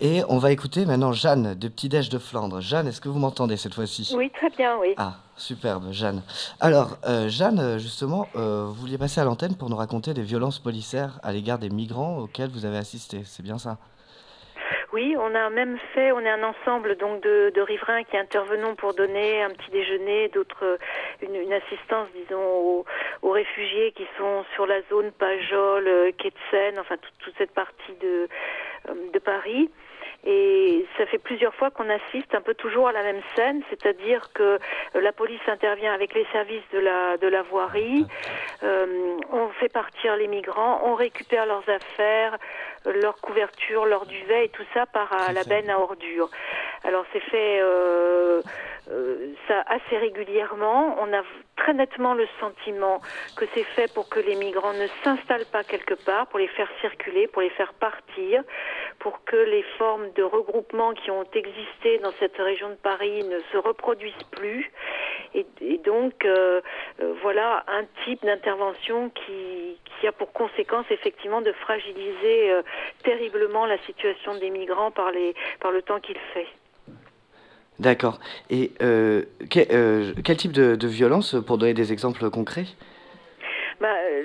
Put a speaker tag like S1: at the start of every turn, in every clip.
S1: Et on va écouter maintenant Jeanne de Petit Déj de Flandre. Jeanne, est-ce que vous m'entendez cette fois-ci?
S2: Oui, très bien, oui.
S1: Ah, superbe, Jeanne. Alors, euh, Jeanne, justement, euh, vous vouliez passer à l'antenne pour nous raconter des violences policières à l'égard des migrants auxquels vous avez assisté. C'est bien ça?
S2: Oui, on a même fait, on est un ensemble donc de, de riverains qui intervenons pour donner un petit déjeuner, d'autres euh, une, une assistance, disons, aux, aux réfugiés qui sont sur la zone Pajol, Quai de Seine, enfin toute, toute cette partie de, de Paris. Et ça fait plusieurs fois qu'on assiste un peu toujours à la même scène, c'est-à-dire que euh, la police intervient avec les services de la, de la voirie, euh, on fait partir les migrants, on récupère leurs affaires, euh, leurs couvertures, leurs duvets et tout ça part à la benne à ordures. Alors c'est fait euh, euh, ça assez régulièrement. On a très nettement le sentiment que c'est fait pour que les migrants ne s'installent pas quelque part, pour les faire circuler, pour les faire partir, pour que les formes de regroupement qui ont existé dans cette région de Paris ne se reproduisent plus. Et, donc, euh, voilà un type d'intervention qui, qui a pour conséquence effectivement de fragiliser terriblement la situation des migrants par, les, par le temps qu'il fait.
S1: D'accord. Et euh, euh, quel type de violence, pour donner des exemples concrets?
S2: Bah, euh,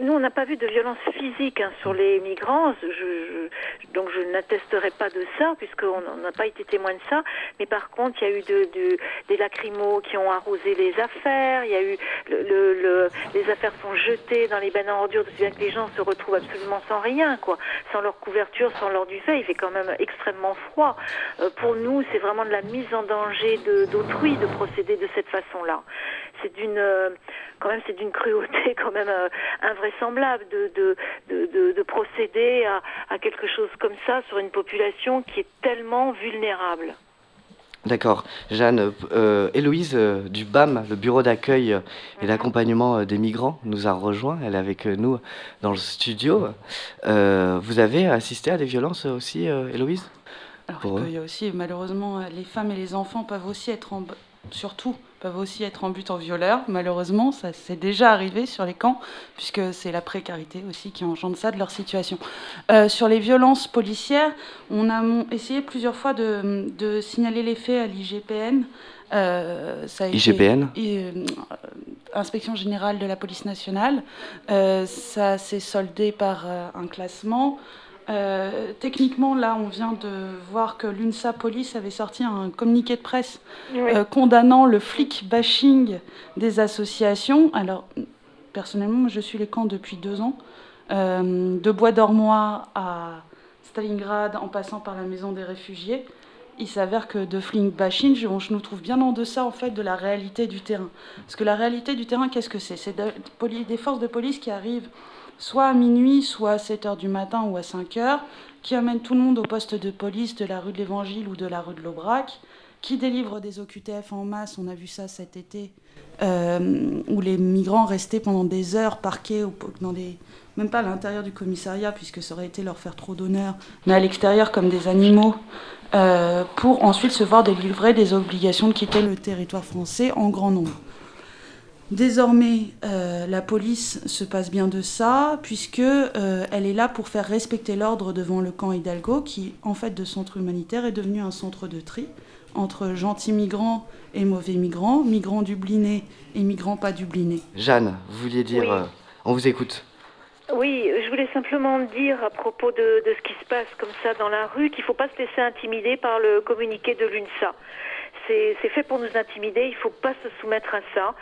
S2: nous, on n'a pas vu de violence physique hein, sur les migrants, je, je- donc je n'attesterai pas de ça, puisqu'on on n'a pas été témoin de ça. Mais par contre, il y a eu de, de- des lacrymos qui ont arrosé les affaires, il y a eu le, le- le- les affaires sont jetées dans les bennes à ordures, de bien que les gens se retrouvent absolument sans rien, quoi, sans leur couverture, sans leur duvet. Il fait quand même extrêmement froid. Euh, pour nous, c'est vraiment de la mise en danger d'autrui de procéder de cette façon-là. C'est d'une euh, quand même c'est d'une cruauté quand même euh, invraisemblable de, de, de, de, de procéder à, à quelque chose comme ça sur une population qui est tellement vulnérable.
S1: D'accord. Jeanne, euh, Héloïse euh, du BAM, le bureau d'accueil et d'accompagnement euh, des migrants, nous a rejoint. Elle est avec nous dans le studio. Euh, vous avez assisté à des violences aussi, euh, Héloïse?
S3: Alors, il y a aussi, malheureusement, les femmes et les enfants peuvent aussi être en, surtout, peuvent aussi être en but en violeur. Malheureusement, ça c'est déjà arrivé sur les camps, puisque c'est la précarité aussi qui engendre ça de leur situation. Euh, sur les violences policières, on a essayé plusieurs fois de, de signaler les faits à l'IGPN. Euh, ça a
S1: IGPN
S3: euh, Inspection générale de la police nationale. Ça s'est soldé par un classement. Euh, techniquement, là, on vient de voir que l'UNSA Police avait sorti un communiqué de presse euh, condamnant le flic bashing des associations. Alors, personnellement, moi, je suis les camps depuis deux ans, euh, de Bois d'Ormois à Stalingrad, en passant par la maison des réfugiés. il s'avère que de Flink Bashing, je, je nous trouve bien en deçà en fait de la réalité du terrain. Parce que la réalité du terrain, qu'est-ce que c'est? C'est des forces de police qui arrivent soit à minuit, soit à 7 h du matin ou à 5 h, qui amènent tout le monde au poste de police de la rue de l'Évangile ou de la rue de l'Aubrac, qui délivrent des OQTF en masse, on a vu ça cet été, euh, où les migrants restaient pendant des heures parqués dans des, même pas à l'intérieur du commissariat, puisque ça aurait été leur faire trop d'honneur, mais à l'extérieur comme des animaux, euh, pour ensuite se voir délivrer des obligations de quitter le territoire français en grand nombre. Désormais, euh, la police se passe bien de ça, puisque euh, elle est là pour faire respecter l'ordre devant le camp Hidalgo, qui, en fait, de centre humanitaire, est devenu un centre de tri entre gentils migrants et mauvais migrants, migrants dublinés et migrants pas dublinés.
S1: Jeanne, vous vouliez dire, on vous écoute.
S2: Oui, je voulais simplement dire à propos de, ce qui se passe comme ça dans la rue qu'il ne faut pas se laisser intimider par le communiqué de l'UNSA. C'est fait pour nous intimider, il ne faut pas se soumettre à ça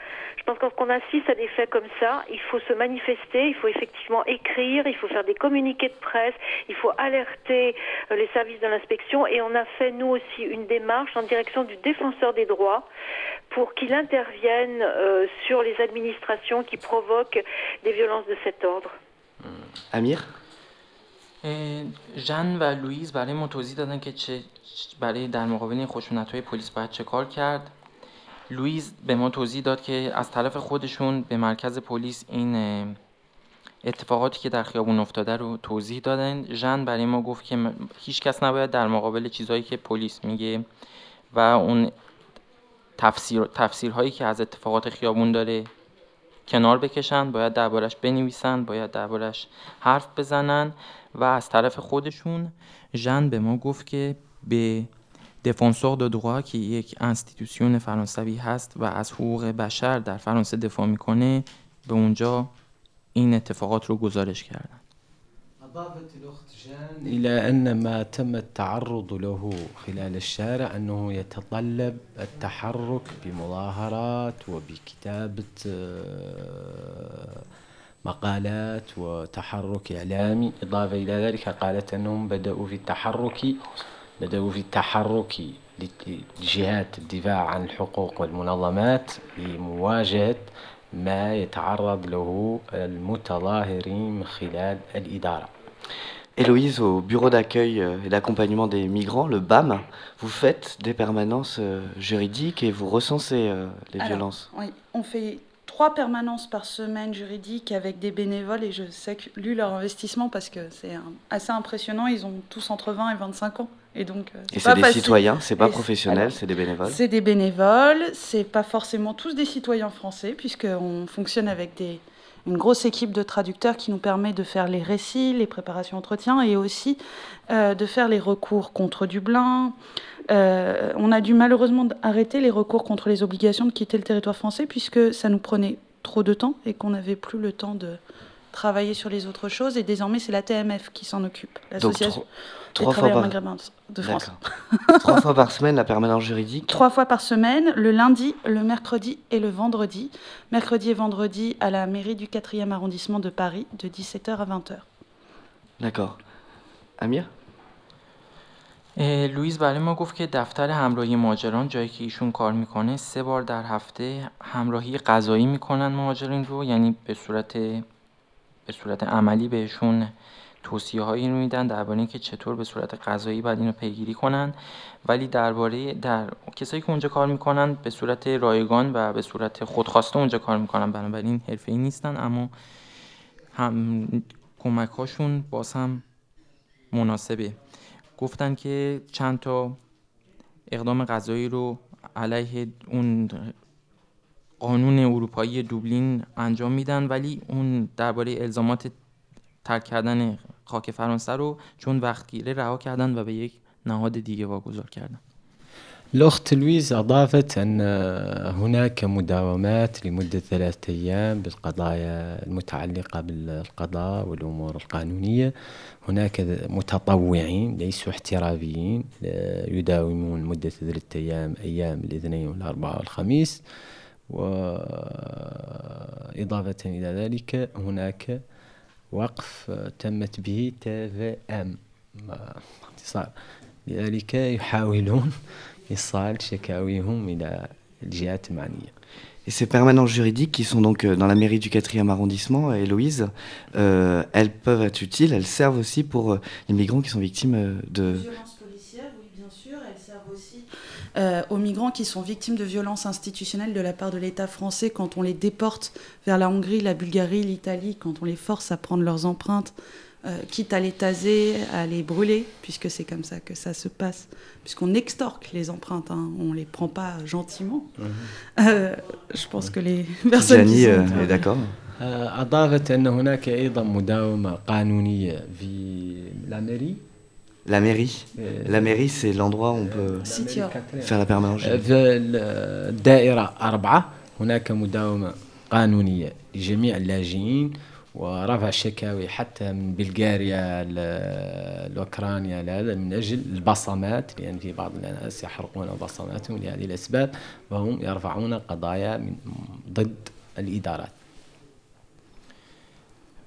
S2: Je pense qu'on assiste à des faits comme ça, il faut se manifester, il faut effectivement écrire, il faut faire des communiqués de presse, il faut alerter euh, les services de l'inspection et on a fait nous aussi une démarche en direction du défenseur des droits pour qu'il intervienne euh, sur les administrations qui provoquent des violences de cet ordre.
S1: امیر
S4: جن و لویز برای ما توضیح دادن که چه برای در مقابل این خشونت های پلیس باید چه کار کرد لویز به ما توضیح داد که از طرف خودشون به مرکز پلیس این اتفاقاتی که در خیابون افتاده رو توضیح دادن. ژن برای ما گفت که هیچ کس نباید در مقابل چیزهایی که پلیس میگه و اون تفسیر تفسیرهایی که از اتفاقات خیابون داره کنار بکشن باید دربارش بنویسن باید دربارش حرف بزنن و از طرف خودشون ژن به ما گفت که به دفانسور دو دروا که یک انستیتوسیون فرانسوی هست و از حقوق بشر در فرانسه دفاع می‌کنه به اونجا این اتفاقات رو گزارش کردن.
S5: أضافت الأخت جان إلى أن ما تم التعرض له خلال الشارع أنه يتطلب التحرك بمظاهرات وبكتابة مقالات وتحرك إعلامي إضافة إلى ذلك قالت أنهم بدأوا في التحرك بدأوا في التحرك لجهات الدفاع عن الحقوق والمنظمات لمواجهة ما يتعرض له المتظاهرين من خلال الإدارة
S1: Héloïse, au bureau d'accueil et d'accompagnement des migrants, le BAM, vous faites des permanences juridiques et vous recensez les violences.
S3: Oui, on fait trois permanences par semaine juridiques avec des bénévoles et je sais que lu leur investissement parce que c'est assez impressionnant. Ils ont tous entre 20 et 25 ans. Et donc,
S1: et c'est des citoyens, c'est pas professionnel, c'est des bénévoles.
S3: C'est des bénévoles, c'est pas forcément tous des citoyens français puisqu'on fonctionne avec des, une grosse équipe de traducteurs qui nous permet de faire les récits, les préparations d'entretien et aussi euh, de faire les recours contre Dublin. Euh, on a dû malheureusement arrêter les recours contre les obligations de quitter le territoire français puisque ça nous prenait trop de temps et qu'on n'avait plus le temps de travailler sur les autres choses. Et désormais, c'est la TMF qui s'en occupe, l'association
S1: trois, fois par...
S3: de France.
S1: trois fois par semaine la permanence juridique.
S3: Trois fois par semaine, le lundi, le mercredi et le vendredi. Mercredi et vendredi à la mairie du 4e arrondissement de Paris, de 17h à 20h.
S1: D'accord. Amir
S4: لویز برای ما گفت که دفتر همراهی مهاجران جایی که ایشون کار میکنه سه بار در هفته همراهی غذایی میکنن مهاجرین رو یعنی به صورت به صورت عملی بهشون توصیه هایی رو میدن درباره اینکه چطور به صورت غذایی باید اینو پیگیری کنن. ولی درباره در کسایی که اونجا کار می‌کنن به صورت رایگان و به صورت خودخواسته اونجا کار می‌کنن. بنابراین حرفه‌ای نیستن اما هم کمک هاشون باز هم مناسبه. گفتن که چند تا اقدام غذایی رو علیه اون قانون اروپایی دوبلین انجام میدن ولی اون درباره الزامات ترک کردن خاک فرانسه رو چون وقتگیره رها کردن و به یک نهاد دیگه واگذار کردن.
S5: الأخت لويز أضافت أن هناك مداومات لمدة ثلاثة أيام بالقضايا المتعلقة بالقضاء والأمور القانونية. هناك متطوعين ليسوا احترافيين يداومون مدة ثلاثة أيام أيام الاثنين والأربعاء والخميس. وإضافة إلى ذلك هناك وقف تمت به تي في ام اختصار لذلك يحاولون إيصال شكاويهم إلى الجهات المعنية
S1: Et ces permanences juridiques qui sont donc euh, dans la mairie du 4e arrondissement, Héloïse, euh, elles peuvent être utiles, elles servent aussi pour euh, les migrants qui sont victimes euh, de...
S3: euh, aux migrants qui sont victimes de violences institutionnelles de la part de l'État français quand on les déporte vers la Hongrie, la Bulgarie, l'Italie, quand on les force à prendre leurs empreintes, euh, quitte à les taser, à les brûler, puisque c'est comme ça que ça se passe, puisqu'on extorque les empreintes, hein, on les prend pas gentiment. Euh, je pense que les personnes qui
S1: Gianni
S3: sont-
S1: euh, est d'accord
S5: آه، أضافت أن هناك أيضا مداومة قانونية في لاميري
S1: La mairie. La mairie, c'est l'endroit où on peut faire la permanence.
S5: في الدائرة أربعة هناك مداومة قانونية لجميع اللاجئين ورفع شكاوي حتى من بلغاريا ل- لأوكرانيا لهذا من أجل البصمات لأن في بعض الناس يحرقون بصماتهم لهذه الأسباب وهم يرفعون قضايا من ضد الإدارات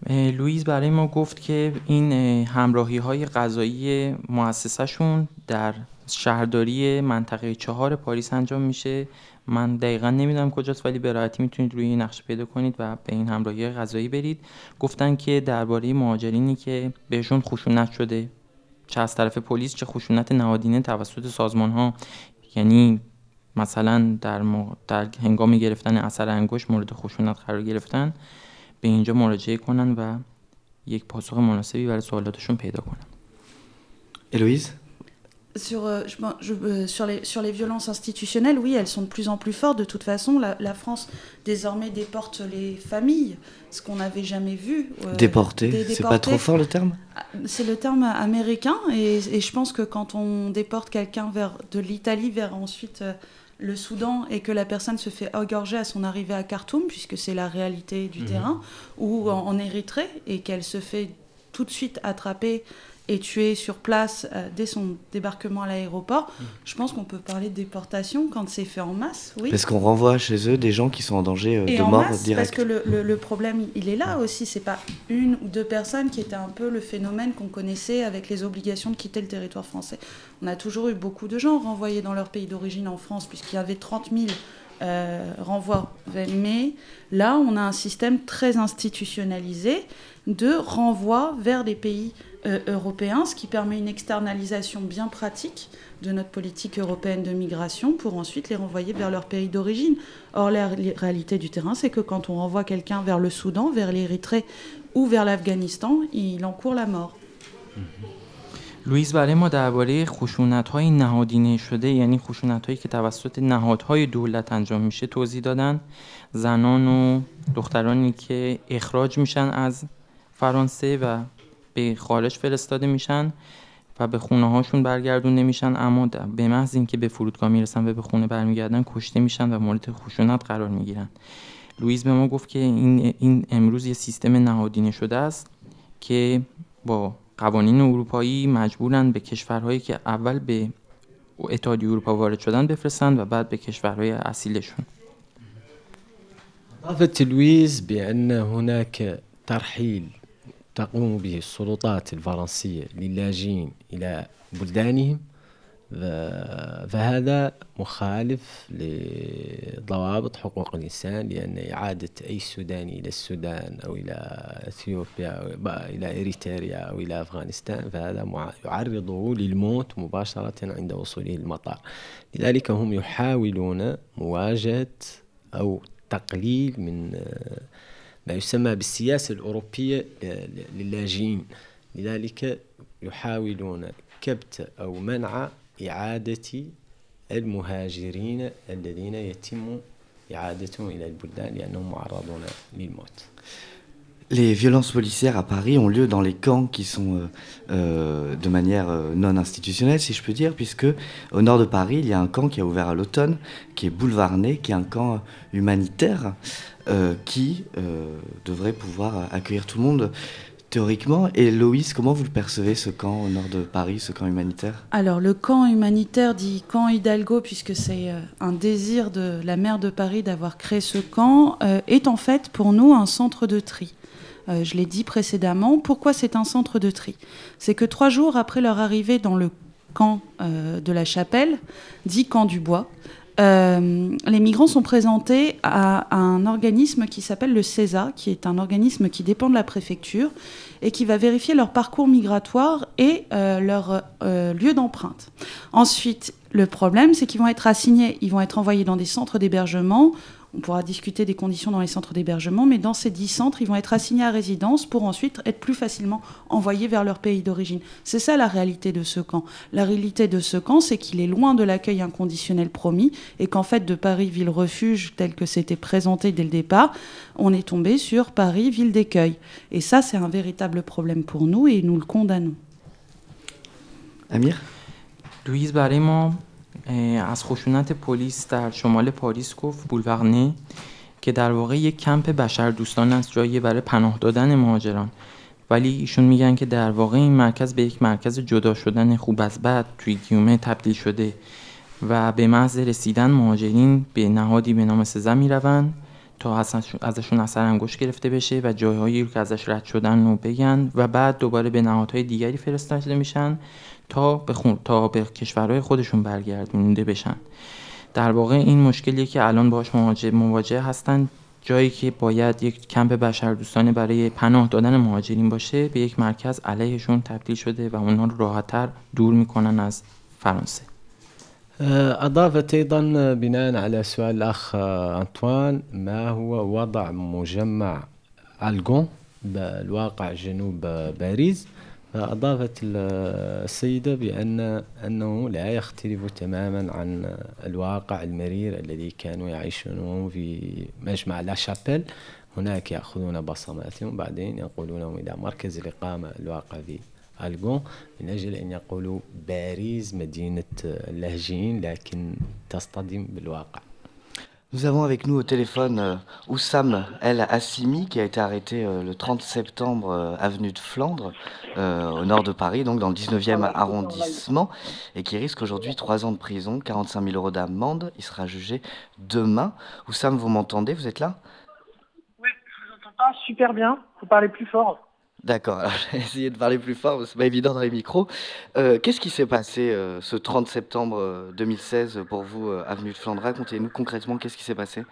S4: اه، لوئیس برای ما گفت که این همراهی های غذایی مؤسسهشون در شهرداری منطقه چهار پاریس انجام میشه. من دقیقا نمی‌دونم کجاست ولی به راحتی می‌تونید روی نقشه پیدا کنید و به این همراهی غذایی برید. گفتن که درباره مهاجرینی که بهشون خشونت شده چه از طرف پلیس چه خشونت نهادینه توسط سازمان ها یعنی مثلا در, در هنگام گرفتن اثر انگشت مورد خشونت قرار گرفتن. به اینجا مراجعه کنن و یک پاسخ مناسبی برای سوالاتشون پیدا کنن
S1: Héloïse
S3: Sur, euh, je pense- je- euh, sur, les, sur les violences institutionnelles, oui, elles sont de plus en plus fortes. De toute façon, la, la France désormais déporte les familles, ce qu'on n'avait jamais vu. euh,
S1: Déporté,
S3: des
S1: c'est pas trop
S3: déportés.
S1: fort le terme
S3: C'est le terme américain, et, et je pense que quand on déporte quelqu'un vers de l'Italie vers ensuite euh, le Soudan et que la personne se fait égorger à son arrivée à Khartoum, puisque c'est la réalité du
S5: Mhm.
S3: terrain, ou en, en Érythrée, et qu'elle se fait tout de suite attraper et tuer sur place euh, dès son débarquement à l'aéroport, je pense qu'on peut parler de déportation quand c'est fait en masse, oui.
S1: Parce qu'on renvoie chez eux des gens qui sont en danger euh,
S3: Et
S1: de
S3: en
S1: mort
S3: masse,
S1: direct.
S3: parce que le, le- le problème, il est là aussi. C'est pas une ou deux personnes qui étaient un peu le phénomène qu'on connaissait avec les obligations de quitter le territoire français. On a toujours eu beaucoup de gens renvoyés dans leur pays d'origine en France, puisqu'il y avait 30 000 euh, renvois. Mais là, on a un système très institutionnalisé de renvoi vers des pays euh, européens, ce qui permet une externalisation bien pratique de notre politique européenne de migration pour ensuite les renvoyer vers leur pays d'origine. Or, la ré- réalité du terrain, c'est que quand on renvoie quelqu'un vers le Soudan, vers l'Érythrée ou vers l'Afghanistan, il encourt la mort.
S4: لوئیس برای ما درباره خشونت های نهادینه شده یعنی خشونت هایی که توسط نهادهای دولت انجام میشه توضیح دادن. زنان و دخترانی که اخراج میشن از فرانسه و به خارج فرستاده میشن و به خونه هاشون برگردونده میشن. اما به محض اینکه به فرودگاه می‌رسن و به خونه برمیگردن کشته میشن و مورد خشونت قرار می‌گیرن. لوئیس به ما گفت که این, این امروز یه سیستم نهادینه شده است که با قوانین اروپایی مجبورن به کشورهایی که اول به اتحادیه اروپا وارد شدن بفرستن و بعد به کشورهای اصیلشون.
S5: أضافت لويز بأن هناك ترحيل تقوم به السلطات الفرنسية للاجئين إلى بلدانهم. فهذا مخالف لضوابط حقوق الإنسان لأن إعادة أي سوداني إلى السودان أو إلى أثيوبيا أو إلى إريتريا أو إلى أفغانستان فهذا يعرضه للموت مباشرة عند وصوله المطار لذلك هم يحاولون مواجهة أو تقليل من آه، ما يسمى بالسياسة الأوروبية للاجئين. لذلك يحاولون كبت أو منع إعادة المهاجرين الذين يتم إعادتهم إلى البلدان لأنهم معرضون للموت
S1: Les violences policières à Paris ont lieu dans les camps qui sont euh, euh, de manière euh, non institutionnelle, si je peux dire, puisque au nord de Paris, il y a un camp qui a ouvert à l'automne, qui est boulevard Ney, qui est un camp humanitaire euh, qui euh, devrait pouvoir accueillir tout le monde théoriquement. Et Loïs, comment vous le percevez, ce camp au nord de Paris, ce camp humanitaire?
S3: Alors, le camp humanitaire dit camp Hidalgo, puisque c'est euh, un désir de la maire de Paris d'avoir créé ce camp, euh, est en fait pour nous un centre de tri. Euh, je l'ai dit précédemment. Pourquoi c'est un centre de tri? C'est que trois jours après leur arrivée dans le camp de la Chapelle, dit camp du Bois. Les migrants sont présentés à, un organisme qui s'appelle le CESA, qui est un organisme qui dépend de la préfecture et qui va vérifier leur parcours migratoire et leur lieu d'empreinte. Ensuite, le problème, c'est qu'ils vont être assignés, ils vont être envoyés dans des centres d'hébergement on pourra discuter des conditions dans les centres d'hébergement, mais dans ces dix centres, ils vont être assignés à résidence pour ensuite être plus facilement envoyés vers leur pays d'origine. C'est ça la réalité de ce camp. La réalité de ce camp, c'est qu'il est loin de l'accueil inconditionnel promis et qu'en fait, de Paris ville refuge tel que c'était présenté dès le départ, on est tombé sur Paris ville d'accueil. Et ça, c'est un véritable problème pour nous et nous le condamnons.
S1: Amir?
S4: Louise از خشونت پلیس در شمال پاریس گفت بولورنه که در واقع یک کمپ بشر دوستان است جایی برای پناه دادن مهاجران. ولی ایشون میگن که در واقع این مرکز به یک مرکز جدا شدن خوب از بد توی گیومه تبدیل شده و به محض رسیدن مهاجرین به نهادی به نام سزا می‌روند تا ازشون اثر انگشت گرفته بشه و جایهایی که ازش رد شدن رو بگن و بعد دوباره به نهادهای دیگری فرستاده میشن تا به, خون... تا به کشورهای خودشون برگردونده بشن. در واقع این مشکلی که الان باش مواجه, مواجه هستن. جایی که باید یک کمپ بشردوستانه برای پناه دادن مهاجرین باشه به یک مرکز علیهشون تبدیل شده و اونها رو راحتتر دور می‌کنن از فرانسه.
S5: أضافت أيضا بناء على سؤال الأخ أنطوان ما هو وضع مجمع ألغون بالواقع جنوب باريس؟ أضافت السيدة بأن أنه لا يختلف تماما عن الواقع المرير الذي كانوا يعيشونه في مجمع لا شابيل. هناك يأخذون بصماتهم بعدين ينقلونهم إلى مركز الإقامة الواقع في ألغون من أجل أن يقولوا باريس مدينة اللاجئين لكن تصطدم بالواقع.
S1: Nous avons avec nous au téléphone euh, Oussam El Assimi qui a été arrêté euh, le 30 septembre euh, avenue de Flandre au nord de Paris, donc dans le 19e arrondissement, et qui risque aujourd'hui 3 ans de prison, 45 000 euros d'amende. Il sera jugé demain. Oussam, vous m'entendez? Vous êtes là?
S6: Oui, je vous entends pas super bien. Vous parlez plus fort.
S1: D'accord, j'ai essayé de parler plus fort, c'est pas évident dans les micros. Euh, qu'est-ce qui s'est passé euh, ce 30 septembre 2016 euh, pour vous, avenue de Flandre Racontez-nous concrètement qu'est-ce qui s'est passé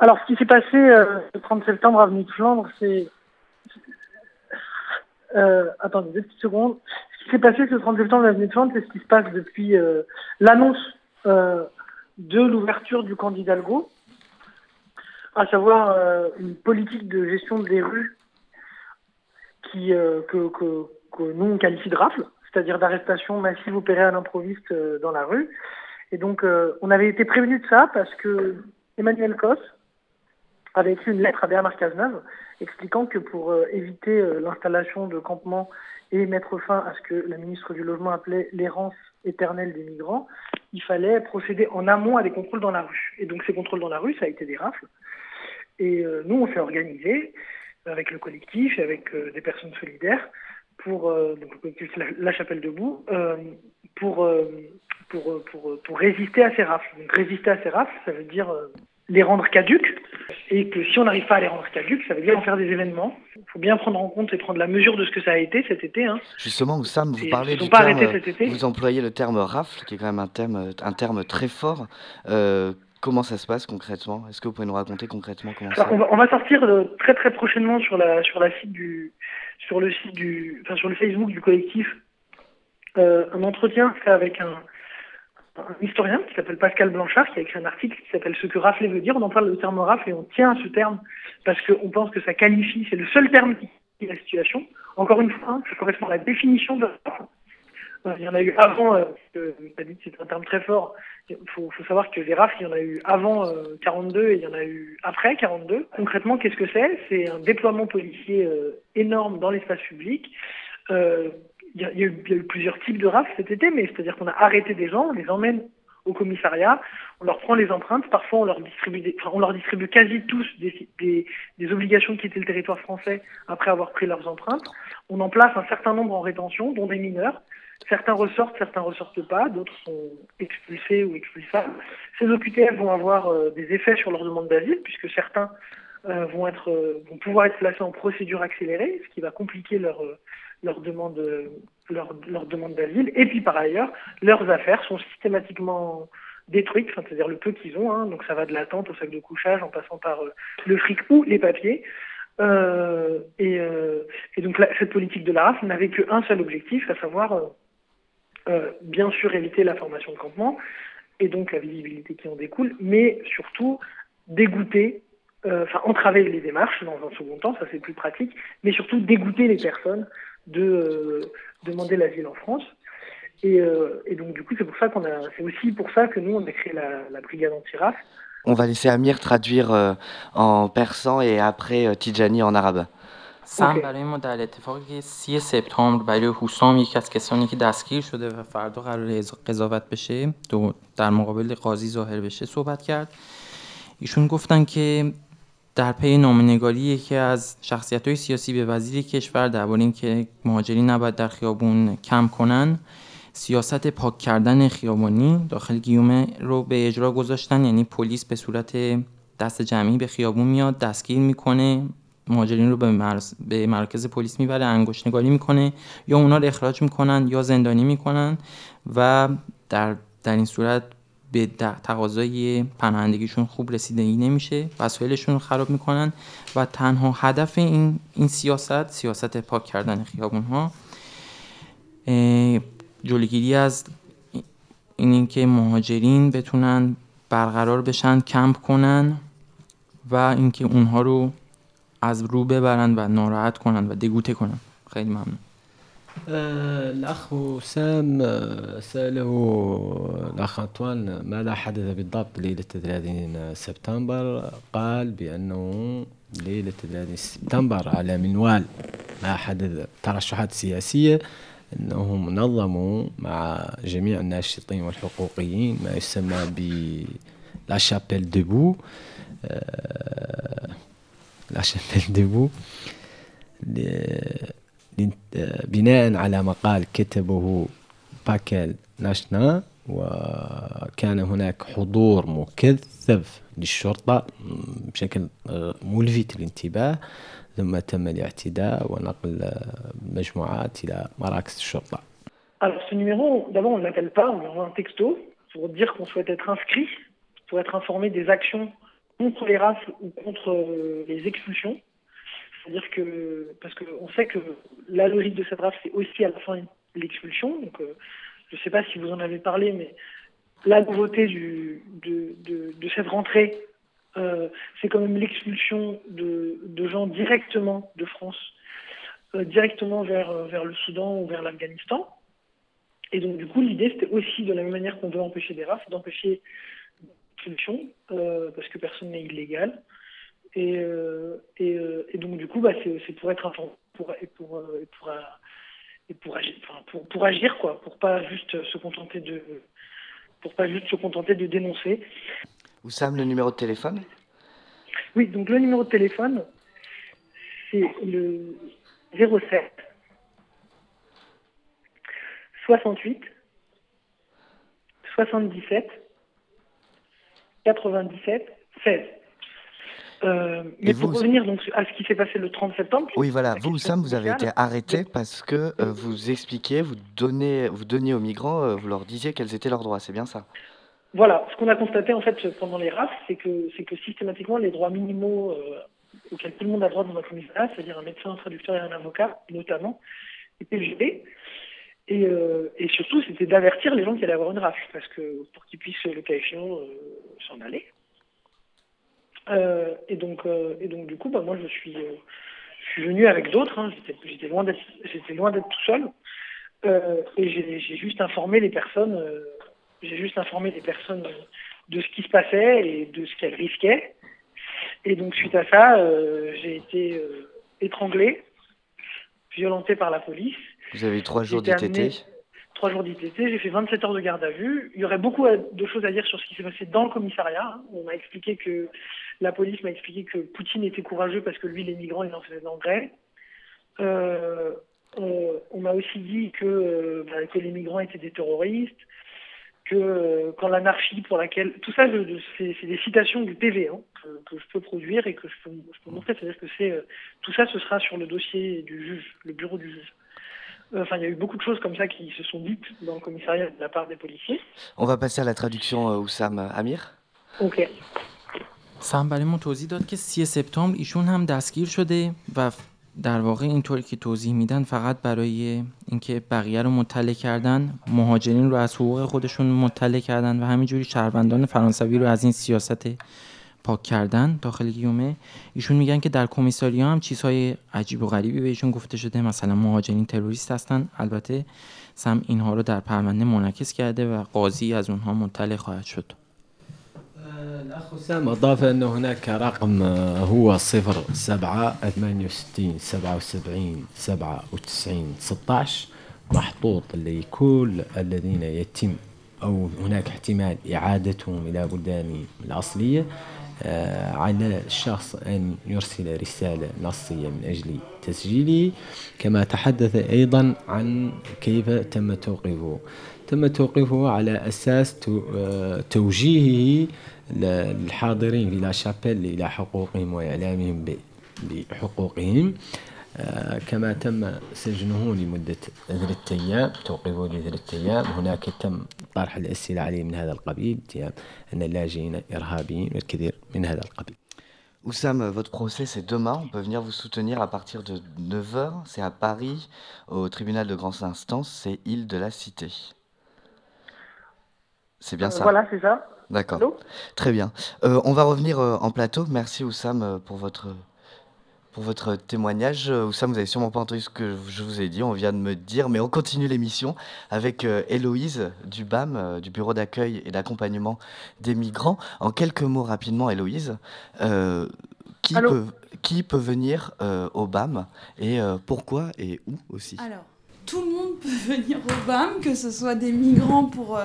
S6: Alors, ce qui s'est passé le 30 septembre avenue de Flandre, c'est. attendez deux petites secondes. Ce qui s'est passé ce 30 septembre avenue de Flandre, c'est ce qui se passe depuis l'annonce de l'ouverture du candidat Legault, à savoir une politique de gestion des rues qui, euh, que, que, que, nous on qualifie de rafle, c'est-à-dire d'arrestation massive opérée à l'improviste euh, dans la rue. Et donc euh, on avait été prévenu de ça parce que Emmanuel Cos avait écrit une lettre à Bernard Cazeneuve expliquant que pour éviter l'installation de campements et mettre fin à ce que la ministre du Logement appelait l'errance éternelle des migrants, il fallait procéder en amont à des contrôles dans la rue. Et donc ces contrôles dans la rue, ça a été des rafles. Et nous, on s'est organisé avec le collectif et avec euh, des personnes solidaires pour euh, donc le collectif la, Chapelle debout euh, pour, pour, pour, pour résister à ces rafles. Donc résister à ces rafles, ça veut dire les rendre caduques et que si on n'arrive pas à les rendre caduques, ça veut dire en faire des événements. Il faut bien prendre en compte et prendre la mesure de ce que ça a été cet été. Hein.
S1: Justement, Oussam, vous parlez du terme, vous employez le terme rafle, qui est quand même un terme, un terme très fort. Euh, Comment ça se passe concrètement? Est-ce que vous pouvez nous raconter concrètement comment ça
S6: on, va, on va sortir euh, très très prochainement sur la sur la site du sur le site du enfin sur le Facebook du collectif euh, un entretien fait avec un, historien qui s'appelle Pascal Blanchard qui a écrit un article qui s'appelle Ce que rafler veut dire. On en parle le terme rafle et on tient à ce terme parce qu'on pense que ça qualifie, c'est le seul terme qui qualifie la situation. Encore une fois, ça correspond à la définition de il y en a eu avant, euh, c'est un terme très fort. Il faut, savoir que les rafles, il y en a eu avant euh, 42 et il y en a eu après 42. Concrètement, qu'est-ce que c'est? C'est un déploiement policier euh, énorme dans l'espace public. Euh, il y, a, eu, plusieurs types de rafles cet été, mais c'est-à-dire qu'on a arrêté des gens, on les emmène au commissariat, on leur prend les empreintes, parfois on leur distribue, enfin, on leur distribue quasi tous des, des, des, obligations de quitter le territoire français après avoir pris leurs empreintes. On en place un certain nombre en rétention, dont des mineurs. Certains ressortent, certains ressortent pas, d'autres sont expulsés ou expulsables. Ces OQTF vont avoir euh, des effets sur leur demande d'asile, puisque certains vont, être, vont pouvoir être placés en procédure accélérée, ce qui va compliquer leur, demande, leur, demande d'asile. Et puis par ailleurs, leurs affaires sont systématiquement détruites, c'est-à-dire le peu qu'ils ont. Hein. donc ça va de la tente au sac de couchage en passant par le fric ou les papiers. Euh, et, euh, et, donc cette politique de la RAF n'avait qu'un seul objectif, à savoir euh, euh, bien sûr éviter la formation de campement et donc la visibilité qui en découle, mais surtout dégoûter, euh, enfin entraver les démarches dans un second temps, ça c'est plus pratique, mais surtout dégoûter les personnes de demander l'asile en France. Et, et, donc du coup c'est pour ça qu'on a, c'est aussi pour ça que nous on a créé la, la brigade anti-RAF
S1: on va laisser Amir traduire euh, en persan et après euh, Tijani en arabe.
S4: سم برای ما در اتفاقی که سی سپتامبر برای حسام یکی از کسانی که دستگیر شده و فردا قرار قضاوت بشه دو در مقابل قاضی ظاهر بشه صحبت کرد. ایشون گفتن که در پی نامنگاری یکی از شخصیت های سیاسی به وزیر کشور درباره اینکه مهاجرین نباید در خیابون کم کنن سیاست پاک کردن خیابانی داخل گیومه رو به اجرا گذاشتن. یعنی پلیس به صورت دست جمعی به خیابون میاد دستگیر می‌کنه. مهاجرین رو به, مرکز پلیس می‌بره انگشت نگاری می‌کنه یا اونا رو اخراج می‌کنن یا زندانی می‌کنن و در, در این صورت به تقاضای پناهندگیشون خوب رسیدگی نمیشه وسایلشون رو خراب می‌کنن و تنها هدف این, این سیاست سیاست پاک کردن خیابون ها جلوگیری از این اینکه مهاجرین بتونن برقرار بشن کمپ کنن و اینکه اونها رو از رو ببرن و ناراحت کنن و دگوته کنن. خیلی ممنون.
S5: الأخ سام سأله الأخ أنطوان ماذا حدث بالضبط ليلة 30 سبتمبر؟ قال بأنه ليلة 30 سبتمبر على منوال. ما حدث؟ ترشحات سياسية أنهم نظموا مع جميع الناشطين والحقوقيين ما يسمى ب لا شابيل ديبو لا شابيل ديبو بناء على مقال كتبه باكل ناشنا وكان هناك حضور مكثف للشرطة بشكل ملفت للانتباه ثم تم الاعتداء ونقل مجموعات إلى مراكز الشرطة.
S6: Alors ce numéro, d'abord on ne l'appelle pas, on envoie un texto pour dire qu'on souhaite être inscrit, pour être informé des actions contre les races ou contre les expulsions. C'est-à-dire que, parce qu'on sait que la logique de cette race, c'est aussi à la fin l'expulsion. Donc, euh, je ne sais pas si vous en avez parlé, mais la nouveauté de, cette rentrée, euh, c'est quand même l'expulsion de, gens directement de France, euh, directement vers, vers le Soudan ou vers l'Afghanistan. Et donc, du coup, l'idée, c'était aussi, de la même manière qu'on veut empêcher des rafles, d'empêcher euh, parce que personne n'est illégal. Et, euh, et, euh, et, donc, du coup, bah, c'est pour être informé, pour, et pour, et pour, et pour, agir, enfin, pour, pour agir, quoi, pour pas juste se contenter de, pour pas juste se contenter de dénoncer.
S1: Oussam, le numéro de téléphone?
S6: Oui, donc le numéro de téléphone, c'est le 07 68 77 97 16. Euh, mais pour revenir donc à ce qui s'est passé le 30 septembre.
S1: Oui, voilà. Vous, Sam, vous avez été arrêté parce que euh, vous expliquiez, vous, donnez, vous donniez aux migrants, euh, vous leur disiez quels étaient leurs droits. C'est bien ça
S6: Voilà. Ce qu'on a constaté en fait pendant les RAF, c'est que, c'est que systématiquement les droits minimaux euh, auxquels tout le monde a droit dans notre commissariat, c'est-à-dire un médecin, un traducteur et un avocat, notamment, étaient gelés. Et, euh, et, surtout, c'était d'avertir les gens qui allaient avoir une RAF, parce que pour qu'ils puissent, le cas échéant, s'en aller. Euh, et donc, euh, et donc du coup, bah, moi, je suis, euh, je suis venu avec d'autres. Hein, j'étais loin d'être, j'étais loin d'être tout seul. et j'ai juste informé les personnes. j'ai juste informé les personnes de ce qui se passait et de ce qu'elles risquaient. Et donc, suite à ça, j'ai été étranglé, violenté par la police.
S1: Vous avez eu trois jours d'ITT
S6: trois jours d'ITT, j'ai fait 27 heures de garde à vue. Il y aurait beaucoup de choses à dire sur ce qui s'est passé dans le commissariat. On m'a expliqué que la police m'a expliqué que Poutine était courageux parce que lui, les migrants, il en faisait d'engrais. Euh, on, on m'a aussi dit que, euh, bah, que les migrants étaient des terroristes. que quand l'anarchie pour laquelle tout ça c'est des citations du PV hein, que, je peux produire et que je peux, montrer c'est-à-dire que c'est tout ça ce sera sur le dossier du juge le bureau du juge Enfin, il y a eu beaucoup de choses comme ça qui se sont dites dans le commissariat de la part des policiers.
S1: On va passer à la traduction, Oussam Amir.
S6: Ok.
S4: سم برای ما توضیح داد که سی سپتامبر ایشون هم دستگیر شده و در واقع اینطوری که توضیح میدن فقط برای اینکه بقیه رو مطلع کردن مهاجرین رو از حقوق خودشون مطلع کردن و همینجوری شهروندان فرانسوی رو از این سیاست پاک کردن داخل گیومه. ایشون میگن که در کمیساریا هم چیزهای عجیب و غریبی بهشون گفته شده. مثلا مهاجرین تروریست هستن. البته سم اینها رو در پرونده منعکس کرده و قاضی از اونها مطلع خواهد شد.
S5: الأخ وسام أضاف أن هناك رقم هو صفر سبعة ثمانية وستين سبعة وسبعين سبعة وتسعين ستة محطوط لكل الذين يتم أو هناك احتمال إعادتهم إلى بلدانهم الأصلية على الشخص أن يرسل رسالة نصية من أجل تسجيله كما تحدث أيضا عن كيف تم توقيفه. تم توقيفه على أساس توجيهه للحاضرين في لا شابيل إلى حقوقهم وإعلامهم بحقوقهم كما تم سجنه لمدة ثلاثة أيام توقيفه لثلاثة أيام هناك تم طرح الأسئلة عليه من هذا القبيل اتهام أن اللاجئين إرهابيين والكثير من هذا القبيل
S1: Oussam, votre procès c'est demain, on peut venir vous soutenir à partir de 9h, c'est à Paris, au tribunal de grande instance, c'est Île de la Cité. C'est bien
S6: Euh,
S1: ça
S6: voilà, c'est ça.
S1: D'accord.
S6: Allô
S1: Très bien. Euh, on va revenir euh, en plateau. Merci Oussam euh, pour votre, pour votre témoignage. Euh, Oussam, vous avez sûrement pas entendu ce que je vous ai dit, on vient de me dire, mais on continue l'émission avec euh, Héloïse du BAM, euh, du Bureau d'accueil et d'accompagnement des migrants. En quelques mots rapidement, Héloïse, euh, qui, peut, qui peut venir euh, au BAM et euh, pourquoi et où aussi?
S3: Alors, tout le monde peut venir au BAM, que ce soit des migrants pour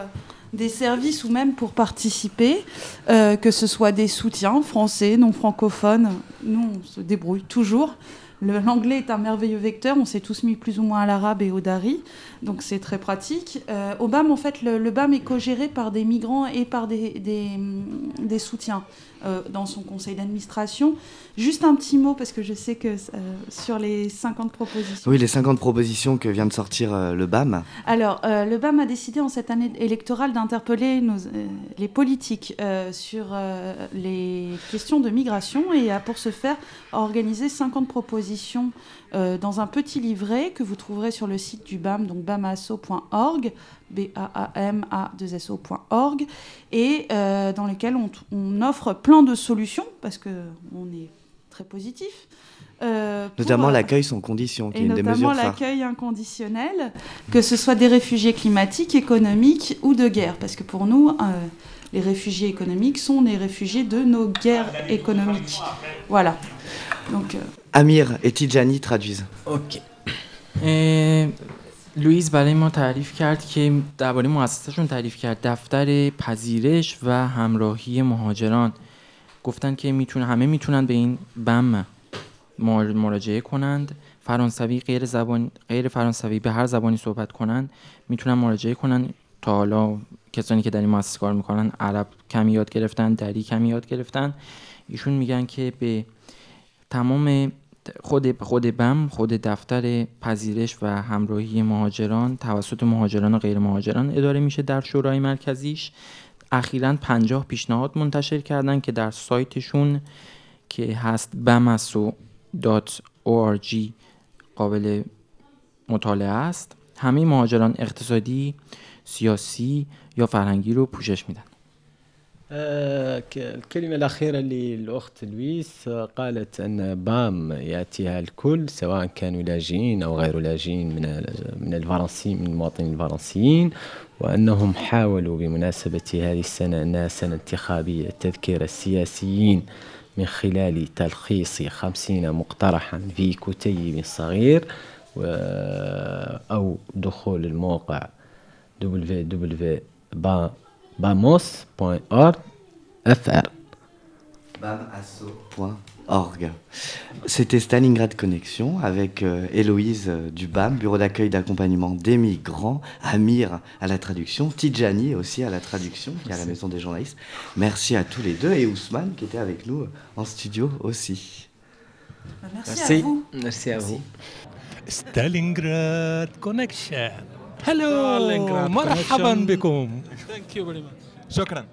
S3: des services ou même pour participer, euh, que ce soit des soutiens français, non francophones. Nous, on se débrouille toujours. L'anglais est un merveilleux vecteur, on s'est tous mis plus ou moins à l'arabe et au dari, donc c'est très pratique. Euh, au BAM, en fait, le, le BAM est co-géré par des migrants et par des, des, des soutiens euh, dans son conseil d'administration. Juste un petit mot, parce que je sais que euh, sur les 50 propositions.
S1: Oui, les 50 propositions que vient de sortir euh, le BAM.
S3: Alors, le BAM a décidé en cette année électorale d'interpeller les politiques sur les questions de migration et a pour ce faire organisé 50 propositions euh, dans un petit livret que vous trouverez sur le site du BAM, donc bamasso.org, B-A-A-M-A-2-S-O.org, et euh, dans lequel on, on offre plein de solutions parce qu'on est très positif. euh,
S1: Notamment
S3: euh,
S1: l'accueil sans condition, qui
S3: et
S1: est une des
S3: notamment
S1: mesures phares.
S3: l'accueil inconditionnel, que ce soit des réfugiés climatiques, économiques ou de guerre. Parce que pour nous, euh, les réfugiés économiques sont des réfugiés de nos guerres économiques. Voilà. Donc,
S1: Amir et Tijani traduisent.
S5: اوکی
S4: لوئیس برای ما تعریف کرد که درباره مؤسسهشون تعریف کرد. دفتر پذیرش و همراهی مهاجران. گفتن که می‌تونه همه می‌تونن به این بم مراجعه کنند. فرانسوی غیر زبان غیر فرانسوی به هر زبانی صحبت کنند می‌تونن مراجعه کنن. تا حالا کسانی که در این مؤسسه کار می‌کنن عرب کمی یاد گرفتن دری کمی یاد گرفتن. ایشون میگن که به تمام خود خود بم خود دفتر پذیرش و همراهی مهاجران توسط مهاجران و غیر مهاجران اداره میشه در شورای مرکزیش. اخیرا پنجاه پیشنهاد منتشر کردن که در سایتشون که هست bamaso.org قابل مطالعه است همه مهاجران اقتصادی سیاسی یا فرهنگی رو پوشش میدن.
S5: آه، الكلمة الأخيرة للأخت لويس آه، قالت أن بام يأتيها الكل سواء كانوا لاجئين أو غير لاجئين من من الفرنسيين من المواطنين الفرنسيين وأنهم حاولوا بمناسبة هذه السنة أنها سنة انتخابية تذكير السياسيين من خلال تلخيص خمسين مقترحا في كتيب صغير أو دخول الموقع www.bamos.org fr
S1: bamasso.org Org. C'était Stalingrad Connexion avec euh, Héloïse euh, Dubam, bureau d'accueil d'accompagnement des migrants, Amir à la traduction, Tidjani aussi à la traduction, qui est à la maison des journalistes. Merci à tous les deux et Ousmane qui était avec nous en studio aussi.
S3: Merci, à vous.
S5: Merci à vous.
S7: Stalingrad Connection.
S8: هلو
S7: مرحبا بكم.
S8: شكرا.